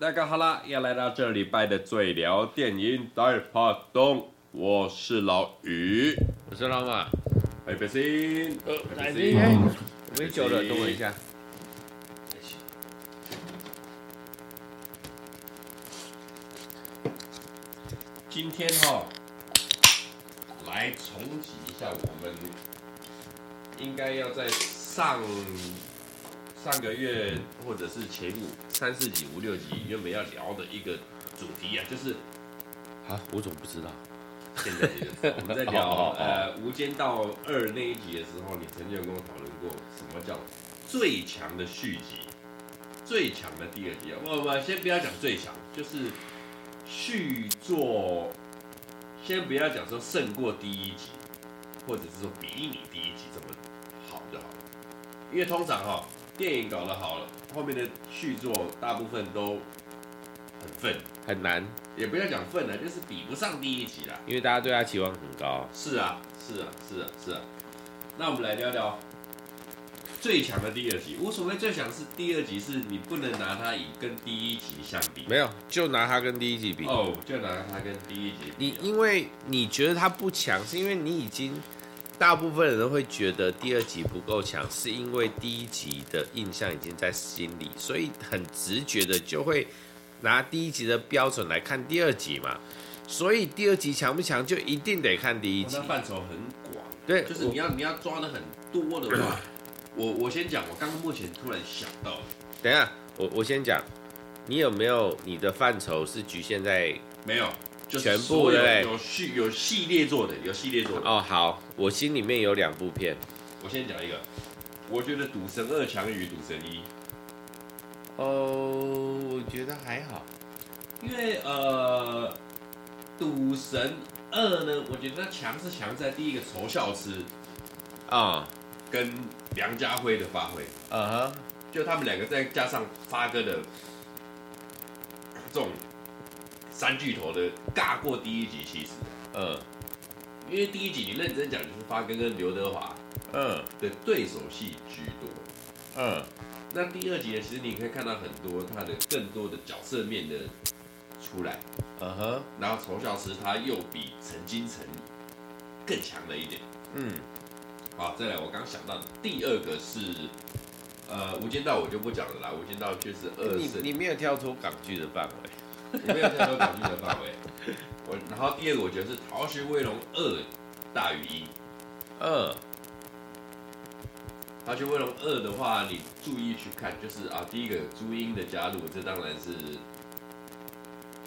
大家好啦，又来到这礼拜的最聊电影大趴东，我是老于，我是老马，哎，北星，呃，北星，我没酒了，等我一下。今天哈，来重启一下我们应该要在上。上个月或者是前五三四集五六集原本要聊的一个主题啊，就是啊，我怎么不知道？现在这个 我们在聊呃《无间道二》那一集的时候，你曾经有跟我讨论过什么叫最强的续集，最强的第二集啊？不不，先不要讲最强，就是续作，先不要讲说胜过第一集，或者是说比你第一集这么好就好了，因为通常哈。电影搞得好了，后面的续作大部分都很愤，很难，也不要讲愤了，就是比不上第一集了。因为大家对他期望很高。是啊，是啊，是啊，是啊。那我们来聊聊最强的第二集。无所谓最强是第二集，是你不能拿它以跟第一集相比。没有，就拿它跟第一集比。哦，就拿它跟第一集比。你因为你觉得它不强，是因为你已经。大部分人都会觉得第二集不够强，是因为第一集的印象已经在心里，所以很直觉的就会拿第一集的标准来看第二集嘛。所以第二集强不强，就一定得看第一集。那范畴很广，对，就是你要你要抓的很多的话，我我先讲，我刚刚目前突然想到。等一下，我我先讲，你有没有你的范畴是局限在没有？全部对，有系有系列做的，有系列做的哦。好，我心里面有两部片，我先讲一个，我觉得《赌神二》强于《赌神一》。哦，我觉得还好，因为呃，《赌神二》呢，我觉得它强是强在第一个仇笑痴啊，跟梁家辉的发挥，嗯哼，就他们两个再加上发哥的这种。三巨头的尬过第一集，其实，嗯，因为第一集你认真讲就是发哥跟刘德华，嗯，的对手戏居多，嗯，那第二集呢，其实你可以看到很多他的更多的角色面的出来，嗯哼，然后仇笑痴他又比陈金城更强了一点，嗯，好，再来我刚想到的第二个是，呃，无间道我就不讲了啦，无间道确实二，你你没有跳出港剧的范围。我没有太多感情的范围，我然后第二个我觉得是《逃学威龙二》大于一，二，《逃学威龙二》的话，你注意去看，就是啊，第一个朱茵的加入，这当然是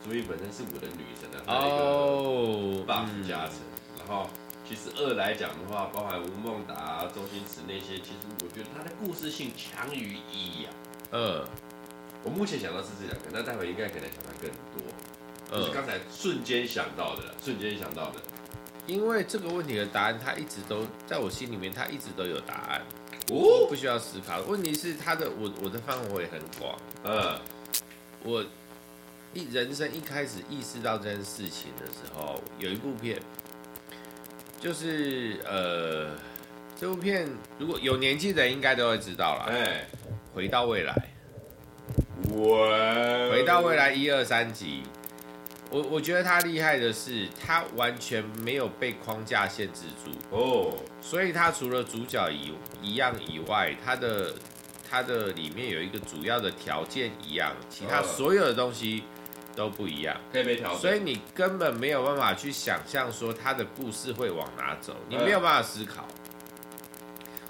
朱茵本身是我的女神的，还有一个 buff 加成。然后其实二来讲的话，包含吴孟达、周星驰那些，其实我觉得它的故事性强于一呀。二。我目前想到是这两个，那待会应该可能想到更多。嗯，就是刚才瞬间想到的，瞬间想到的。因为这个问题的答案，它一直都在我心里面，它一直都有答案，哦，不需要思考。问题是它的我我的范围很广。嗯，我一人生一开始意识到这件事情的时候，有一部片，就是呃，这部片如果有年纪的人应该都会知道了。哎，回到未来。我回到未来一二三集，我我觉得他厉害的是，他完全没有被框架限制住。哦，所以他除了主角一一样以外，他的他的里面有一个主要的条件一样，其他所有的东西都不一样，可以被调整，所以你根本没有办法去想象说他的故事会往哪走，你没有办法思考，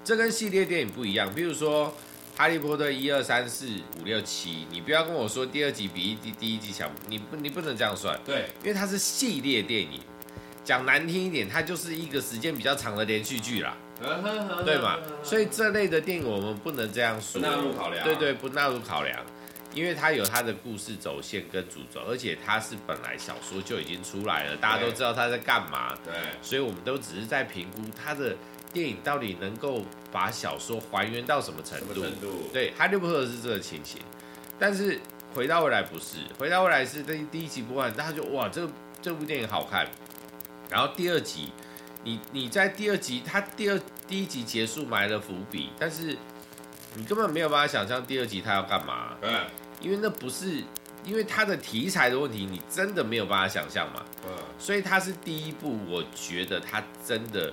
这跟系列电影不一样，比如说。哈利波特一二三四五六七，你不要跟我说第二集比一第第一集强，你不你不能这样算。对，因为它是系列电影，讲难听一点，它就是一个时间比较长的连续剧啦，对嘛？所以这类的电影我们不能这样说，不纳入考量。对对，不纳入考量，因为它有它的故事走线跟主轴，而且它是本来小说就已经出来了，大家都知道它在干嘛。对，所以我们都只是在评估它的。电影到底能够把小说还原到什么程度？程度对，《哈利波特》是这个情形，但是《回到未来》不是，《回到未来》是第第一集播完，大家就哇，这这部电影好看。然后第二集，你你在第二集，他第二第一集结束埋了伏笔，但是你根本没有办法想象第二集他要干嘛。对，因为那不是因为它的题材的问题，你真的没有办法想象嘛。嗯，所以它是第一部，我觉得它真的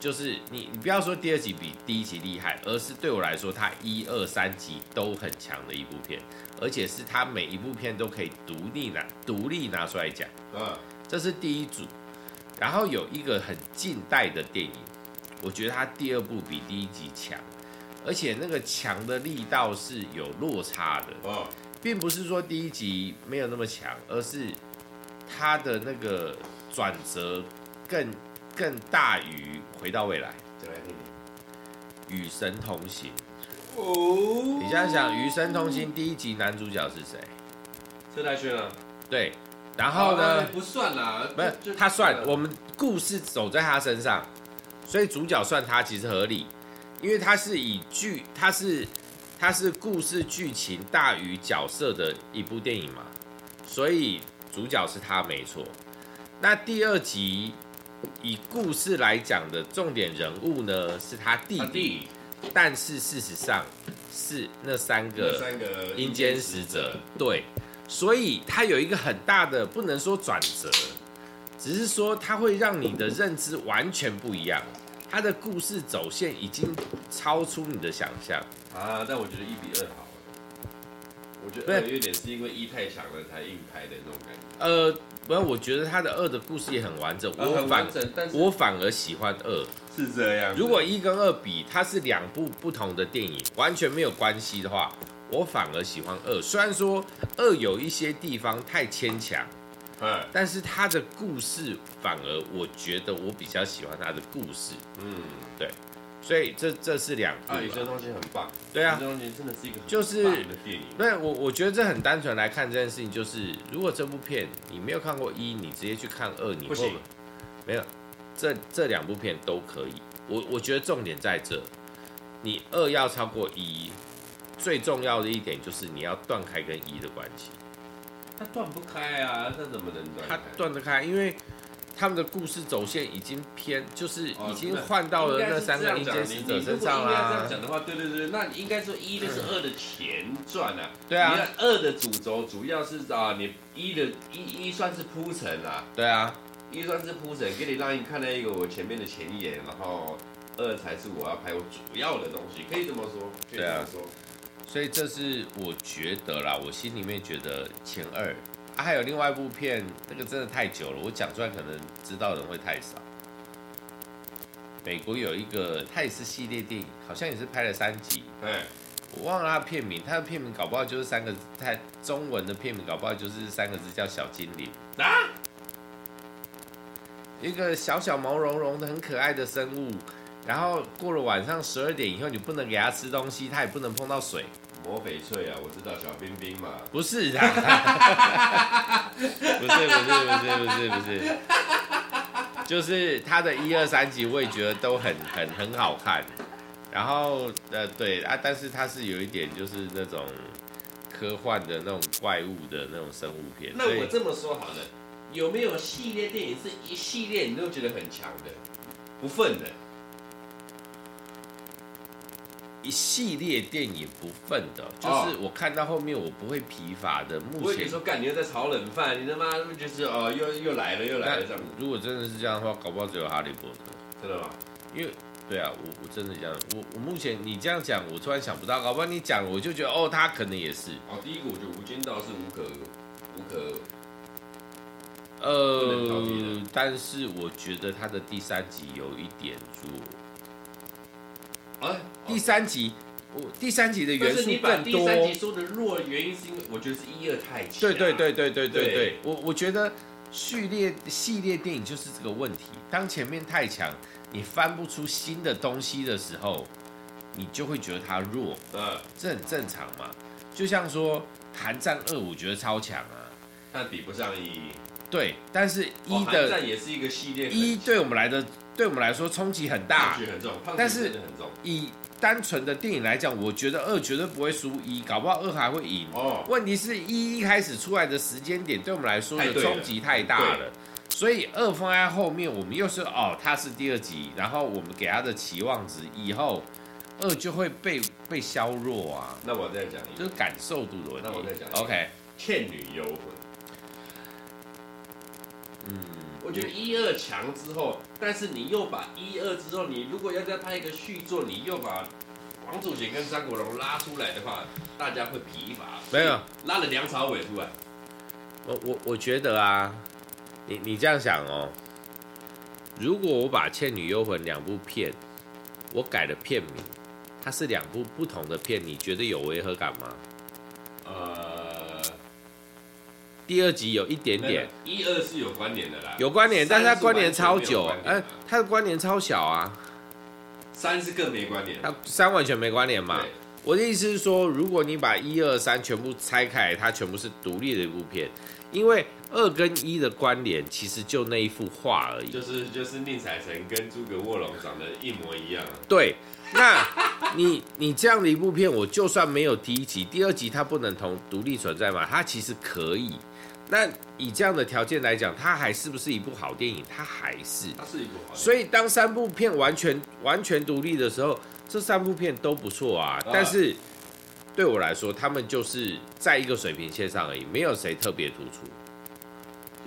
就是你，你不要说第二集比第一集厉害，而是对我来说，它一二三集都很强的一部片，而且是它每一部片都可以独立拿独立拿出来讲。嗯，这是第一组。然后有一个很近代的电影，我觉得它第二部比第一集强，而且那个强的力道是有落差的。哦，并不是说第一集没有那么强，而是它的那个转折更更大于回到未来。再来听听。与神同行，哦，你想想，与神同行第一集男主角是谁？车太鉉啊。对。然后呢？不算啦，不是他算，我们故事走在他身上，所以主角算他其实合理，因为他是以剧，他是他是故事剧情大于角色的一部电影嘛，所以主角是他没错。那第二集以故事来讲的重点人物呢，是他弟弟，但是事实上是那三个三个阴间使者，对。所以他有一个很大的，不能说转折，只是说它会让你的认知完全不一样。它的故事走线已经超出你的想象啊！但我觉得一比二好。我觉得二有点是因为一太强了才硬拍的那种感觉。呃，不然我觉得他的二的故事也很完整。我反、是我反而喜欢二。是这样。如果一跟二比，它是两部不同的电影，完全没有关系的话。我反而喜欢二，虽然说二有一些地方太牵强，嗯，但是他的故事反而我觉得我比较喜欢他的故事，嗯，对，所以这这是两部，啊，有些东西很棒，对啊，这东西真的是一个就是的电影，对我我觉得这很单纯来看这件事情，就是如果这部片你没有看过一，你直接去看二，你会不行，没有，这这两部片都可以，我我觉得重点在这，你二要超过一。最重要的一点就是你要断开跟一的关系，它断不开啊，它怎么能断？它断得开，因为他们的故事走线已经偏，就是已经换到了那三个阴间使者身上啦。这样讲的话，对对对，那你应该说一就是二的前传啊。对啊。二的主轴主要是啊，你一的一一算是铺陈啊。对啊。一算是铺陈，给你让你看到一个我前面的前言，然后二才是我要拍我主要的东西，可以这么说。可以这么说。所以这是我觉得啦，我心里面觉得前二啊，还有另外一部片，那个真的太久了，我讲出来可能知道的人会太少。美国有一个，它也是系列电影，好像也是拍了三集。对，我忘了它片名，它的片名搞不好就是三个，它中文的片名搞不好就是三个字叫小精灵啊，一个小小毛茸茸的很可爱的生物。然后过了晚上十二点以后，你不能给它吃东西，它也不能碰到水。魔翡翠啊，我知道小冰冰嘛。不是的，不是不是不是不是不是，就是它的一二三集我也觉得都很很很好看。然后呃对啊，但是它是有一点就是那种科幻的那种怪物的那种生物片。那我这么说好了，有没有系列电影是一系列你都觉得很强的，不忿的？一系列电影不分的，就是我看到后面我不会疲乏的。目前说干，你又在炒冷饭，你他妈就是哦，又又来了又来了这样子。如果真的是这样的话，搞不好只有哈利波特，真的吗？因为对啊，我我真的这样，我我目前你这样讲，我突然想不到，搞不好你讲我就觉得哦，他可能也是。哦，第一个我觉得无间道是无可无可，呃，但是我觉得他的第三集有一点弱。啊，第三集，我第三集的元素更多。第三集说的弱的原因是因为我觉得是一二太强。对对对对对对对，我我觉得序列系列电影就是这个问题。当前面太强，你翻不出新的东西的时候，你就会觉得它弱。嗯，这很正常嘛。就像说《寒战二》，我觉得超强啊，但比不上一。对，但是一的寒战也是一个系列，一对我们来的。对我们来说冲击很大，很重，但是以单纯的电影来讲，我觉得二绝对不会输一，搞不好二还会赢。哦，问题是一一开始出来的时间点，对我们来说的冲击太大了，了所以二放在后面，我们又是哦，它是第二集，然后我们给它的期望值以后，二就会被被削弱啊。那我再讲一个，就是感受度的问题。那我再讲，OK，《倩女幽魂》。嗯，我觉得一二强之后，但是你又把一二之后，你如果要再拍一个续作，你又把王祖贤跟张国荣拉出来的话，大家会疲乏。没有，拉了梁朝伟出来。我我我觉得啊，你你这样想哦，如果我把《倩女幽魂》两部片，我改了片名，它是两部不同的片，你觉得有违和感吗？第二集有一点点，一二是有关联的啦，有关联，但是它关联超久，哎、呃，它的关联超小啊。三是更没关联，它三完全没关联嘛。我的意思是说，如果你把一二三全部拆开，它全部是独立的一部片，因为二跟一的关联其实就那一幅画而已。就是就是宁采臣跟诸葛卧龙长得一模一样。对，那 你你这样的一部片，我就算没有第一集、第二集，它不能同独立存在嘛？它其实可以。那以这样的条件来讲，它还是不是一部好电影？它还是，它是一部好电影。所以当三部片完全完全独立的时候，这三部片都不错啊。但是对我来说，他们就是在一个水平线上而已，没有谁特别突出。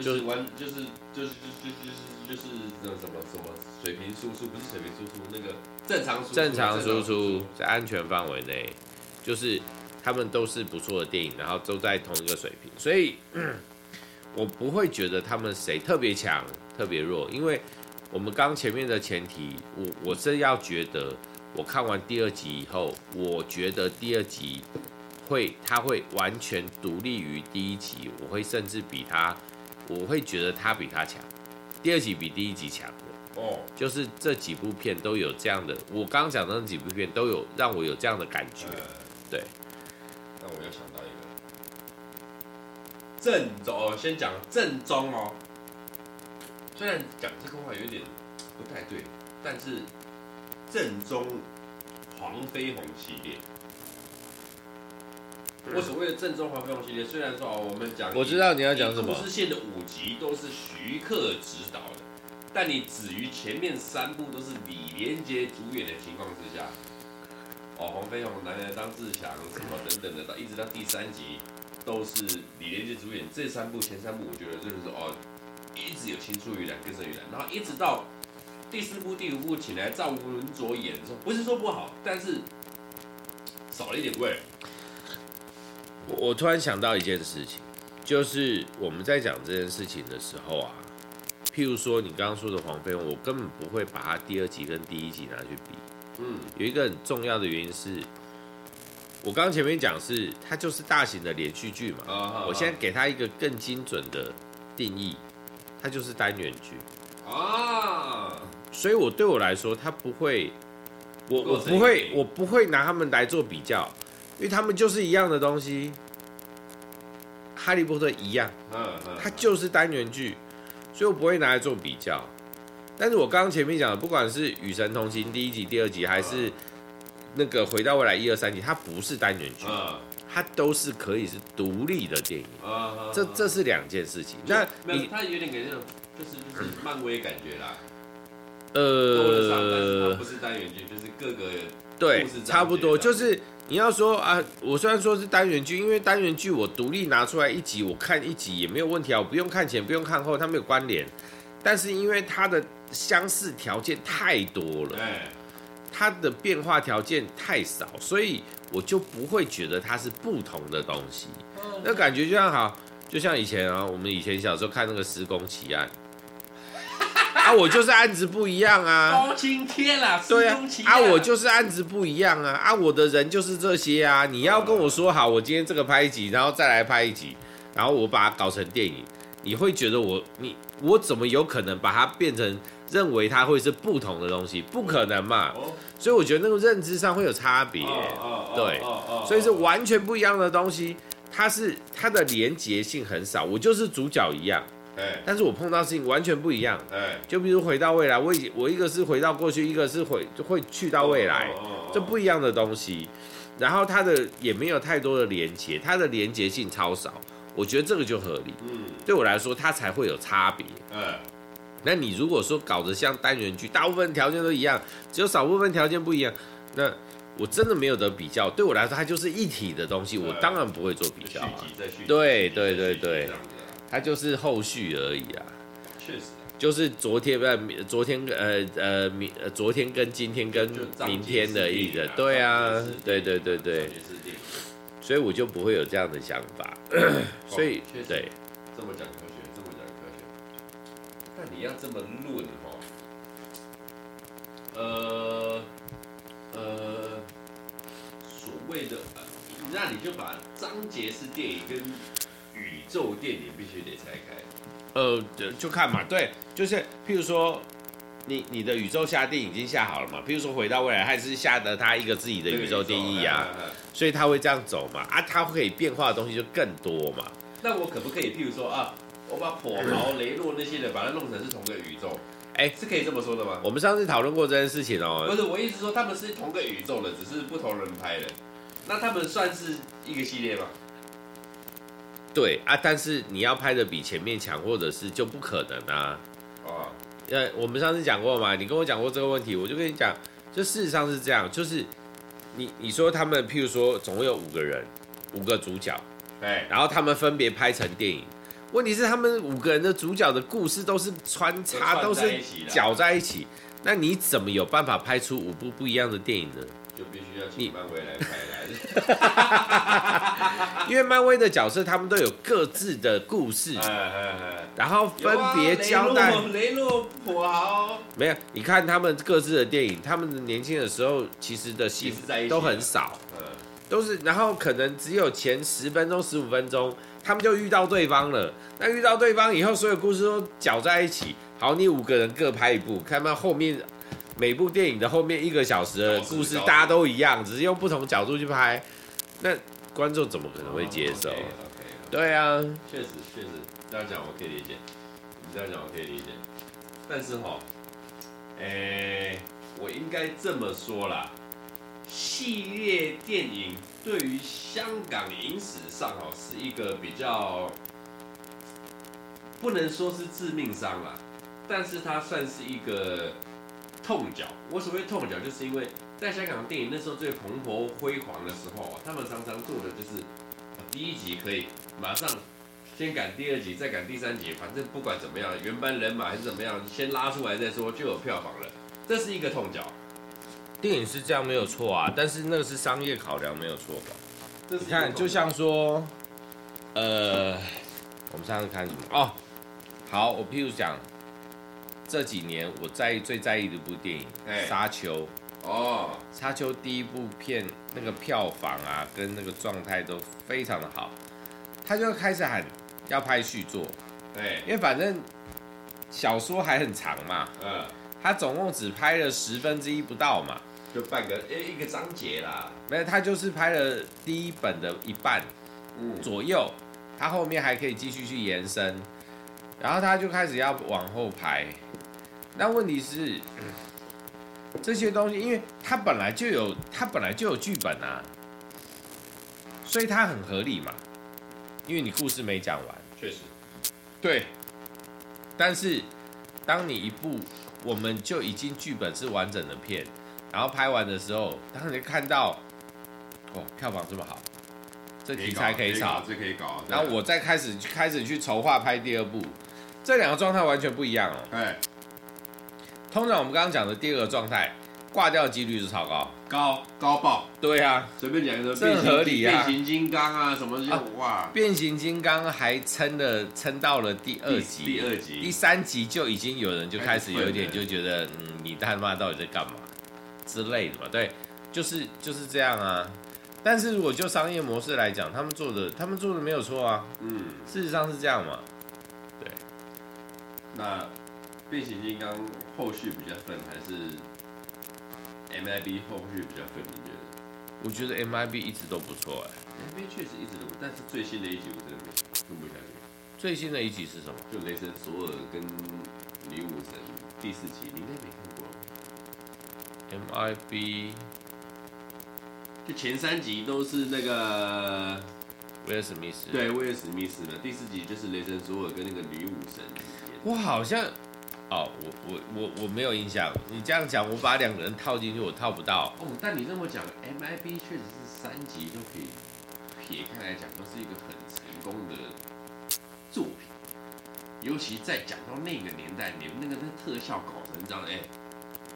就是完，就是就是就是就是就是那什么什么水平输出，不是水平输出，那个正常输出，正常输出在安全范围内，就是他们都是不错的电影，然后都在同一个水平，所以。嗯 我不会觉得他们谁特别强、特别弱，因为我们刚前面的前提，我我是要觉得，我看完第二集以后，我觉得第二集会，它会完全独立于第一集，我会甚至比他，我会觉得他比他强，第二集比第一集强的哦，就是这几部片都有这样的，我刚讲的那几部片都有让我有这样的感觉，对。那我又想到一个。正宗，先讲正宗哦。虽然讲这个话有点不太对，但是正宗黄飞鸿系列。我所谓的正宗黄飞鸿系列，虽然说哦，我们讲我知道你要讲什么，故事线的五集都是徐克执导的，但你止于前面三部都是李连杰主演的情况之下，哦，黄飞鸿男儿当自强什么等等的，到一直到第三集。都是李连杰主演这三部，前三部我觉得就是说哦，一直有青出于蓝更胜于蓝，然后一直到第四部、第五部请来赵文卓演的时候，不是说不好，但是少了一点味。我我突然想到一件事情，就是我们在讲这件事情的时候啊，譬如说你刚刚说的黄飞鸿，我根本不会把他第二集跟第一集拿去比。嗯，有一个很重要的原因是。我刚刚前面讲是它就是大型的连续剧嘛，oh, oh, oh. 我现在给它一个更精准的定义，它就是单元剧啊，oh. 所以我对我来说，他不会，我我不会，我不会拿他们来做比较，因为他们就是一样的东西，哈利波特一样，嗯嗯它就是单元剧，所以我不会拿来做比较。但是我刚刚前面讲的，不管是《与神同行》第一集、第二集，还是那个回到未来一二三集，它不是单元剧，它都是可以是独立的电影，这这是两件事情。那你它有点给那种就是就是漫威感觉啦，呃，它不是单元剧，就是各个对差不多。就是你要说啊，我虽然说是单元剧，因为单元剧我独立拿出来一集，我看一集也没有问题啊，我不用看前不用看后，它没有关联。但是因为它的相似条件太多了。它的变化条件太少，所以我就不会觉得它是不同的东西。那感觉就像好，就像以前啊，我们以前小时候看那个《施工奇案》啊，我就是案子不一样啊。包青天啦，对啊，啊，我就是案子不一样啊，啊，我的人就是这些啊。你要跟我说好，我今天这个拍一集，然后再来拍一集，然后我把它搞成电影，你会觉得我你我怎么有可能把它变成？认为它会是不同的东西，不可能嘛？所以我觉得那个认知上会有差别，对，所以是完全不一样的东西。它是它的连结性很少，我就是主角一样，但是我碰到事情完全不一样，就比如回到未来，我我一个是回到过去，一个是回会去到未来，这不一样的东西。然后它的也没有太多的连接，它的连接性超少，我觉得这个就合理。嗯，对我来说，它才会有差别。那你如果说搞得像单元剧，大部分条件都一样，只有少部分条件不一样，那我真的没有得比较。对我来说，它就是一体的东西，我当然不会做比较啊。对对对对，它就是后续而已啊。确实，就是昨天呃，昨天呃呃明呃昨天跟今天跟明天的意思。对啊，对对对对。所以我就不会有这样的想法。所以对，这么讲科学，这么讲科学。但你要这么论哦。呃，呃，所谓的，那你就把章节式电影跟宇宙电影必须得拆开。呃，就就看嘛，对，就是譬如说，你你的宇宙下定已经下好了嘛，譬如说回到未来，还是下的他一个自己的宇宙定义啊，所以他会这样走嘛，啊，他可以变化的东西就更多嘛。那我可不可以譬如说啊，我把火毛、雷诺那些的把它弄成是同个宇宙？哎，是可以这么说的吗？我们上次讨论过这件事情哦。不是，我意思说他们是同个宇宙的，只是不同人拍的。那他们算是一个系列吗？对啊，但是你要拍的比前面强，或者是就不可能啊。哦。呃，我们上次讲过嘛，你跟我讲过这个问题，我就跟你讲，就事实上是这样，就是你你说他们，譬如说总共有五个人，五个主角，对，然后他们分别拍成电影。问题是他们五个人的主角的故事都是穿插，都是搅在一起，那你怎么有办法拍出五部不一样的电影呢？就必须要请漫威来拍来，因为漫威的角色他们都有各自的故事，然后分别交代。雷诺普豪没有，你看他们各自的电影，他们年轻的时候其实的戏都很少，都是然后可能只有前十分钟、十五分钟。他们就遇到对方了，那遇到对方以后，所有故事都搅在一起。好，你五个人各拍一部，看到后面每部电影的后面一个小时的故事，大家都一样，只是用不同角度去拍，那观众怎么可能会接受？Oh, okay, okay, okay. 对啊，确实确实这样讲我可以理解，你这样讲我可以理解，但是哈，诶、欸，我应该这么说啦。系列电影对于香港影史上哦，是一个比较不能说是致命伤啦，但是它算是一个痛脚。我所谓痛脚，就是因为在香港电影那时候最蓬勃辉煌的时候，他们常常做的就是第一集可以马上先赶第二集，再赶第三集，反正不管怎么样，原班人马还是怎么样，先拉出来再说，就有票房了。这是一个痛脚。电影是这样没有错啊，但是那个是商业考量没有错吧？你看，就像说，呃，我们上次看什么？哦，好，我譬如讲，这几年我在意最在意的一部电影《沙丘》哦，《沙丘》第一部片那个票房啊，跟那个状态都非常的好，他就开始喊要拍续作，对，因为反正小说还很长嘛，嗯，他总共只拍了十分之一不到嘛。就半个诶一个章节啦，没有，他就是拍了第一本的一半，左右，他后面还可以继续去延伸，然后他就开始要往后拍，那问题是这些东西，因为它本来就有，它本来就有剧本啊，所以它很合理嘛，因为你故事没讲完，确实，对，但是当你一部我们就已经剧本是完整的片。然后拍完的时候，当你看到，哦，票房这么好，这题材可以炒，这可以搞。然后我再开始开始去筹划拍第二部，这两个状态完全不一样哦。对，通常我们刚刚讲的第二个状态，挂掉几率是超高，高高爆。对啊，随便讲一个，这很合理啊。变形金刚啊，什么就哇，变形金刚还撑的撑到了第二集，第二集，第三集就已经有人就开始有一点就觉得，嗯，你他妈到底在干嘛？之类的嘛，对，就是就是这样啊。但是如果就商业模式来讲，他们做的他们做的没有错啊。嗯，事实上是这样嘛。对。那变形金刚后续比较分，还是 MIB 后续比较分？你觉得？我觉得 MIB 一直都不错哎、欸。MIB 确实一直都不错，但是最新的一集我真的没不下去。最新的一集是什么？就雷神索尔跟女武神第四集，你应该没看过。MIB，就前三集都是那个威尔史密斯，对威尔史密斯的第四集就是雷神索尔跟那个女武神。我好像哦，我我我我没有印象。你这样讲，我把两个人套进去，我套不到。哦，但你这么讲，MIB 确实是三集都可以撇开来讲，都是一个很成功的作品。尤其在讲到那个年代，你们那个那特效搞成这样，哎，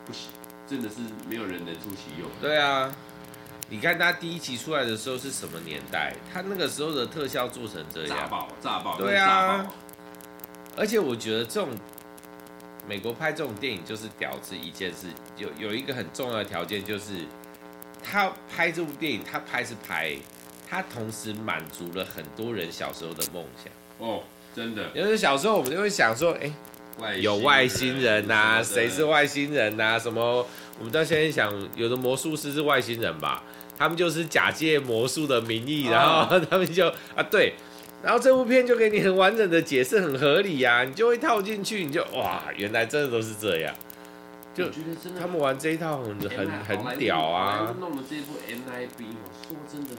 不行，真的是没有人能出其右。对啊，你看他第一集出来的时候是什么年代？他那个时候的特效做成这样，炸爆，炸爆，对啊。而且我觉得这种美国拍这种电影就是屌丝一件事，有有一个很重要的条件就是，他拍这部电影，他拍是拍，他同时满足了很多人小时候的梦想。哦。真的，因为小时候我们就会想说，哎、欸，有外星人呐、啊，谁是外星人呐、啊？什么？我们到现在想，有的魔术师是外星人吧？他们就是假借魔术的名义，然后他们就啊，对，然后这部片就给你很完整的解释，很合理呀、啊，你就会套进去，你就哇，原来真的都是这样。就觉得真的，他们玩这一套很很很屌啊！弄的这部 MIB，我说真的。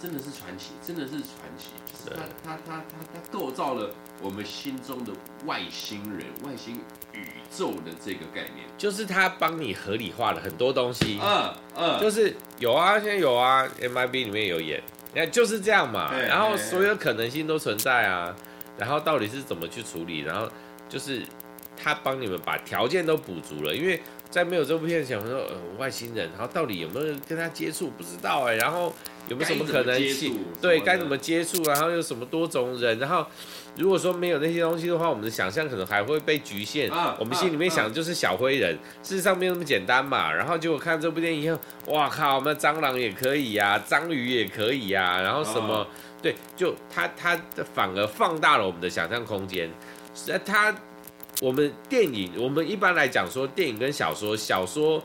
真的是传奇，真的是传奇。就是他他他他他构造了我们心中的外星人、外星宇宙的这个概念。就是他帮你合理化了很多东西。嗯嗯。就是有啊，现在有啊，MIB 里面有演，你看就是这样嘛。然后所有可能性都存在啊。然后到底是怎么去处理？然后就是他帮你们把条件都补足了，因为。在没有这部片前，我说呃外星人，然后到底有没有跟他接触，不知道哎，然后有没有什么可能性？对，该怎么接触，然后有什么多种人，然后如果说没有那些东西的话，我们的想象可能还会被局限。啊、我们心里面想的就是小灰人，啊啊、事实上没有那么简单嘛。然后结果看这部电影以后，哇靠，那蟑螂也可以呀、啊，章鱼也可以呀、啊，然后什么？啊、对，就他他反而放大了我们的想象空间，是他。我们电影，我们一般来讲说电影跟小说，小说、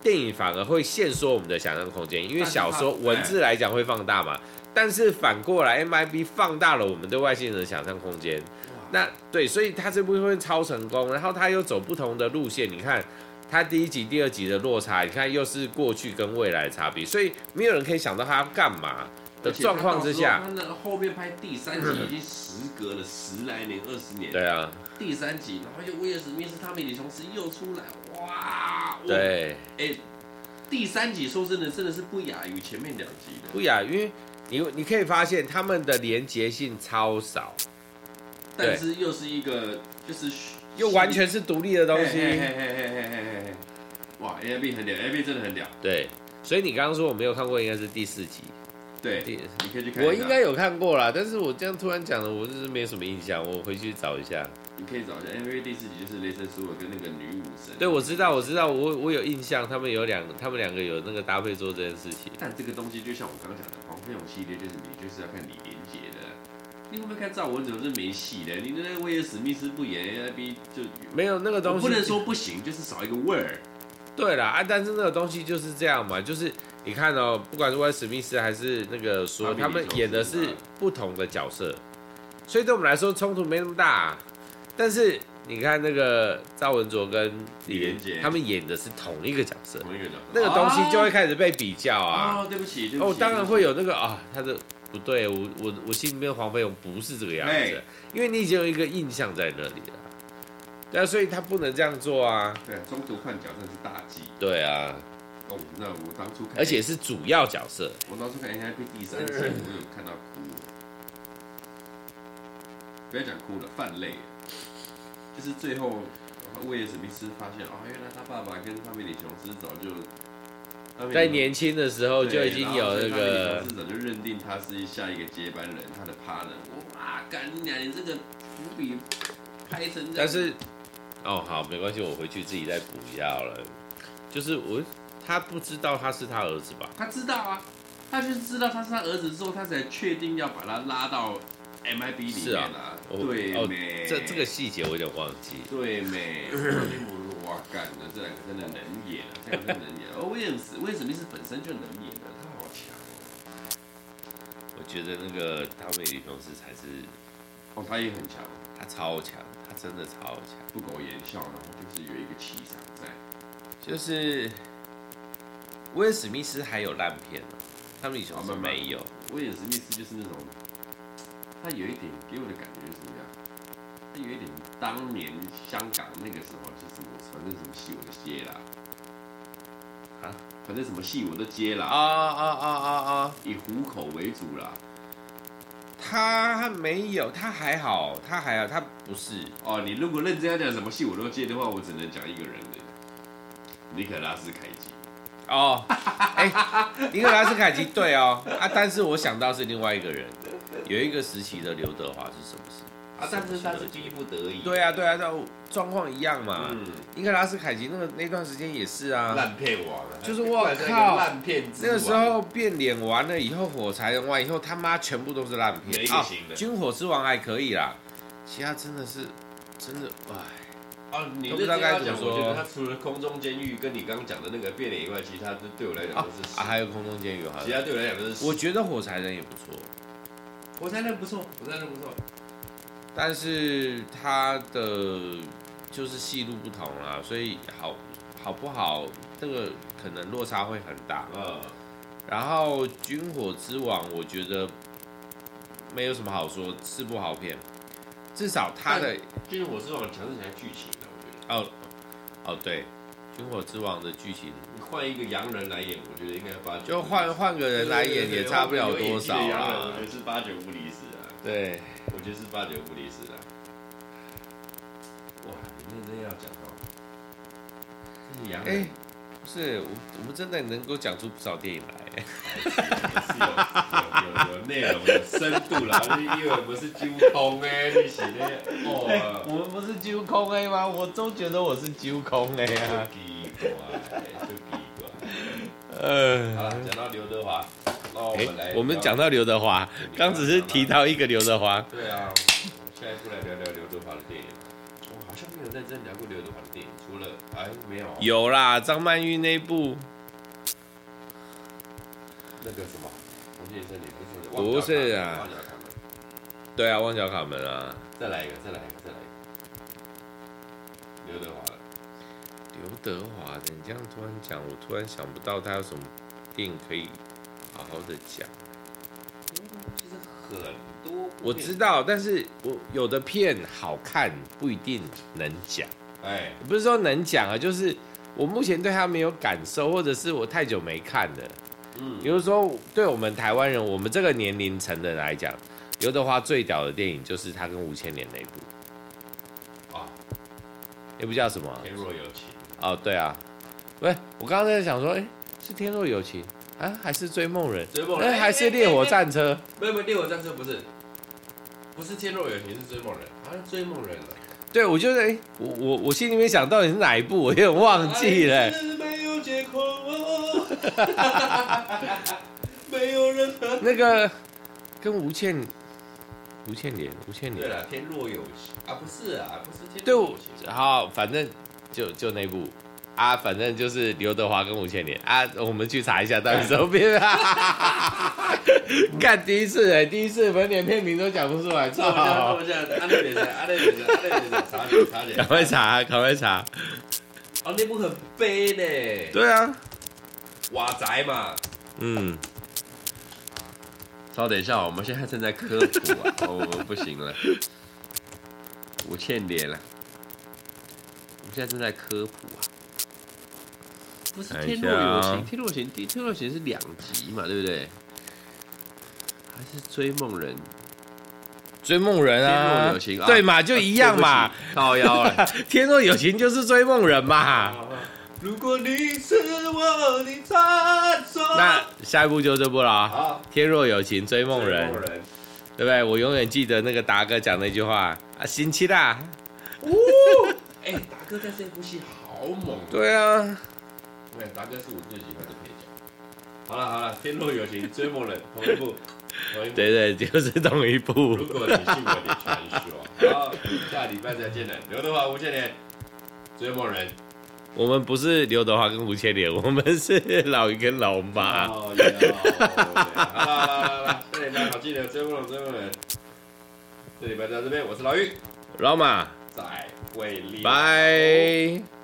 电影反而会限缩我们的想象空间，因为小说文字来讲会放大嘛。但是反过来，MIB 放大了我们对外星人的想象空间。那对，所以他这部分超成功，然后他又走不同的路线。你看，他第一集、第二集的落差，你看又是过去跟未来的差别，所以没有人可以想到他要干嘛的状况之下。他那后面拍第三集已经时隔了十来年、二十年。对啊。第三集，然后又威尔史密斯、汤米李琼斯又出来，哇！对，哎、欸，第三集说真的，真的是不亚于前面两集的，不亚于，因为你你可以发现他们的连结性超少，但是又是一个就是又完全是独立的东西，嘿嘿嘿嘿嘿嘿嘿。哇！A B 很屌，A B 真的很屌，对，所以你刚刚说我没有看过，应该是第四集。对，你可以去看。我应该有看过啦，但是我这样突然讲了，我就是没什么印象。我回去找一下。你可以找一下，因为第四集就是雷神索尔跟那个女武神。对，我知道，我知道，我我有印象，他们有两，他们两个有那个搭配做这件事情。但这个东西就像我刚刚讲的，黄飞鸿系列就是你就是要看李连杰的。你会不会看赵文怎么是没戏的？你那个威尔史密斯不演 A I B 就没有那个东西。不能说不行，就是少一个味儿。对啦，啊，但是那个东西就是这样嘛，就是。你看哦，不管是威尔史密斯还是那个说，他们演的是不同的角色，所以对我们来说冲突没那么大。但是你看那个赵文卓跟李连杰，他们演的是同一个角色，同一个角色，那个东西就会开始被比较啊。哦，对不起，对不起。哦，当然会有那个啊，他的不对，我我我心里面黄飞鸿不是这个样子，因为你已经有一个印象在那里了。对啊，所以他不能这样做啊。对，中途换角真的是大忌。对啊。哦，那我当初看，而且是主要角色。我当初看 N I P 第三季，我有看到哭了。不要讲哭了，泛泪。就是最后，威尔史密斯发现，哦，原来他爸爸跟汤米李琼斯早就在年轻的时候就已经有那个，至少就认定他是下一个接班人，他的 partner。哇，干你娘！你这个伏笔拍成这样。但是，哦，好，没关系，我回去自己再补药了。就是我。他不知道他是他儿子吧？他知道啊，他就是知道他是他儿子之后，他才确定要把他拉到 MIB 里面啊。对没？哦、这这个细节我有点忘记。对没？哇，干的这两个真的能演啊，这两个真的能演。哦，威廉斯威廉史密斯本身就能演的，他好强哦。我觉得那个汤米李琼斯才是，哦，他也很强，他超强，他真的超强，不苟言笑，然后就是有一个气场在，就是。威尔史密斯还有烂片呢，他们以前是没有。威尔史密斯就是那种，他有一点给我的感觉是什么样？有一点当年香港那个时候，就什么反正什么戏我都接啦，啊，反正什么戏我都接啦，啊啊啊啊啊！以糊口为主啦。他没有，他还好，他还好，他不是。哦，你如果认真要讲什么戏我都接的话，我只能讲一个人的，尼可拉斯凯奇。哦，哎、欸，尼可拉斯凯奇对哦，啊，但是我想到是另外一个人，有一个时期的刘德华是什么事？啊，但是他是逼不得已。对啊，对啊，状状况一样嘛。嗯，尼可拉斯凯奇那个那段时间也是啊，烂片王，就是我靠，烂片。那个时候变脸完了以后，火柴人完以后，他妈全部都是烂片。没一个行的。军火之王还可以啦，其他真的是真的哎。哦，你不知道该怎么说。我觉得他除了空中监狱跟你刚刚讲的那个变脸以外，其他对我来讲都是啊，还有空中监狱哈，其他对我来讲都是。我觉得火柴人也不错，火柴人不错，火柴人不错。但是他的就是戏路不同啦，所以好好不好，这个可能落差会很大。嗯。然后军火之王，我觉得没有什么好说，是部好片。至少他的《军火之王》强势起来剧情。哦，哦，对，《军火之王》的剧情，你换一个洋人来演，我觉得应该八九。就换换个人来演，也差不了多少啊。我觉得是八九不离十啊。对，我觉得是八九不离十啊。哇，你认真要讲哦。这是洋人。欸是我，我们真的能够讲出不少电影来，是有有有内容、有深度啦。因为我们是揪空哎，你是那哦，我们不是揪空哎吗？我都觉得我是揪空哎呀。奇怪，就奇怪。呃，好了，讲到刘德华，那我们来，我们讲到刘德华，刚只是提到一个刘德华。对啊，下一步来聊聊刘德华的电影。我好像没有认真聊过刘德华的电影，除了哎没有。有啦，张曼玉那部。那个什么，红线森林不是？不是啊。旺角卡门。对啊，旺角卡门啊。再来一个，再来一个，再来一个。刘德华。刘德华，你这样突然讲，我突然想不到他有什么电影可以好好的讲。其实很多。我知道，但是我有的片好看不一定能讲。哎，不是说能讲啊，就是我目前对他没有感受，或者是我太久没看了。嗯，比如说对我们台湾人，我们这个年龄层的来讲，刘德华最屌的电影就是他跟吴千年那部。啊，那部叫什么？天若有情。哦，对啊，喂，我刚刚在想说，哎，是天若有情啊，还是追梦人？追梦人，哎，还是烈火战车？没有没有，烈火战车不是，不是天若有情，是追梦人，好像追梦人了。对，我觉得，哎，我我我心里面想到底是哪一部，我有点忘记了。没有借口，没有任何那个跟吴倩、吴倩莲、吴倩莲。对了，天若有情啊，不是啊，不是天若有情。好，反正就就那部啊，反正就是刘德华跟吴倩莲啊，我们去查一下到底什么片啊。看第一次哎，第一次连片名都讲不出来，错。赶快查，赶快查。哦，那部很悲呢。对啊，瓦宅嘛。嗯。稍等一下，我们现在正在科普啊，我们不行了。我欠脸了。我们现在正在科普啊。不是天若有情，天若有情，天若有情是两集嘛，对不对？还是追梦人，追梦人啊！天若有情，对嘛，就一样嘛。靠腰了，天若有情就是追梦人嘛。如果你是我的传说，那下一步就这部了。好，天若有情，追梦人，对不对？我永远记得那个达哥讲那句话啊，新期啦。哦，哎，达哥在这部戏好猛。对啊，对，达哥是我最喜欢的配角。好了好了，天若有情，追梦人，同一部。对对，就是同一部。如果你信我的传说，好，下礼拜再见了。刘德华、吴倩莲，追梦人。我们不是刘德华跟吴倩莲，我们是老于跟老马。哦，好了好了，来，下礼拜好记得追梦人，追梦人。这礼拜在这边，我是老于，老马，再会，拜。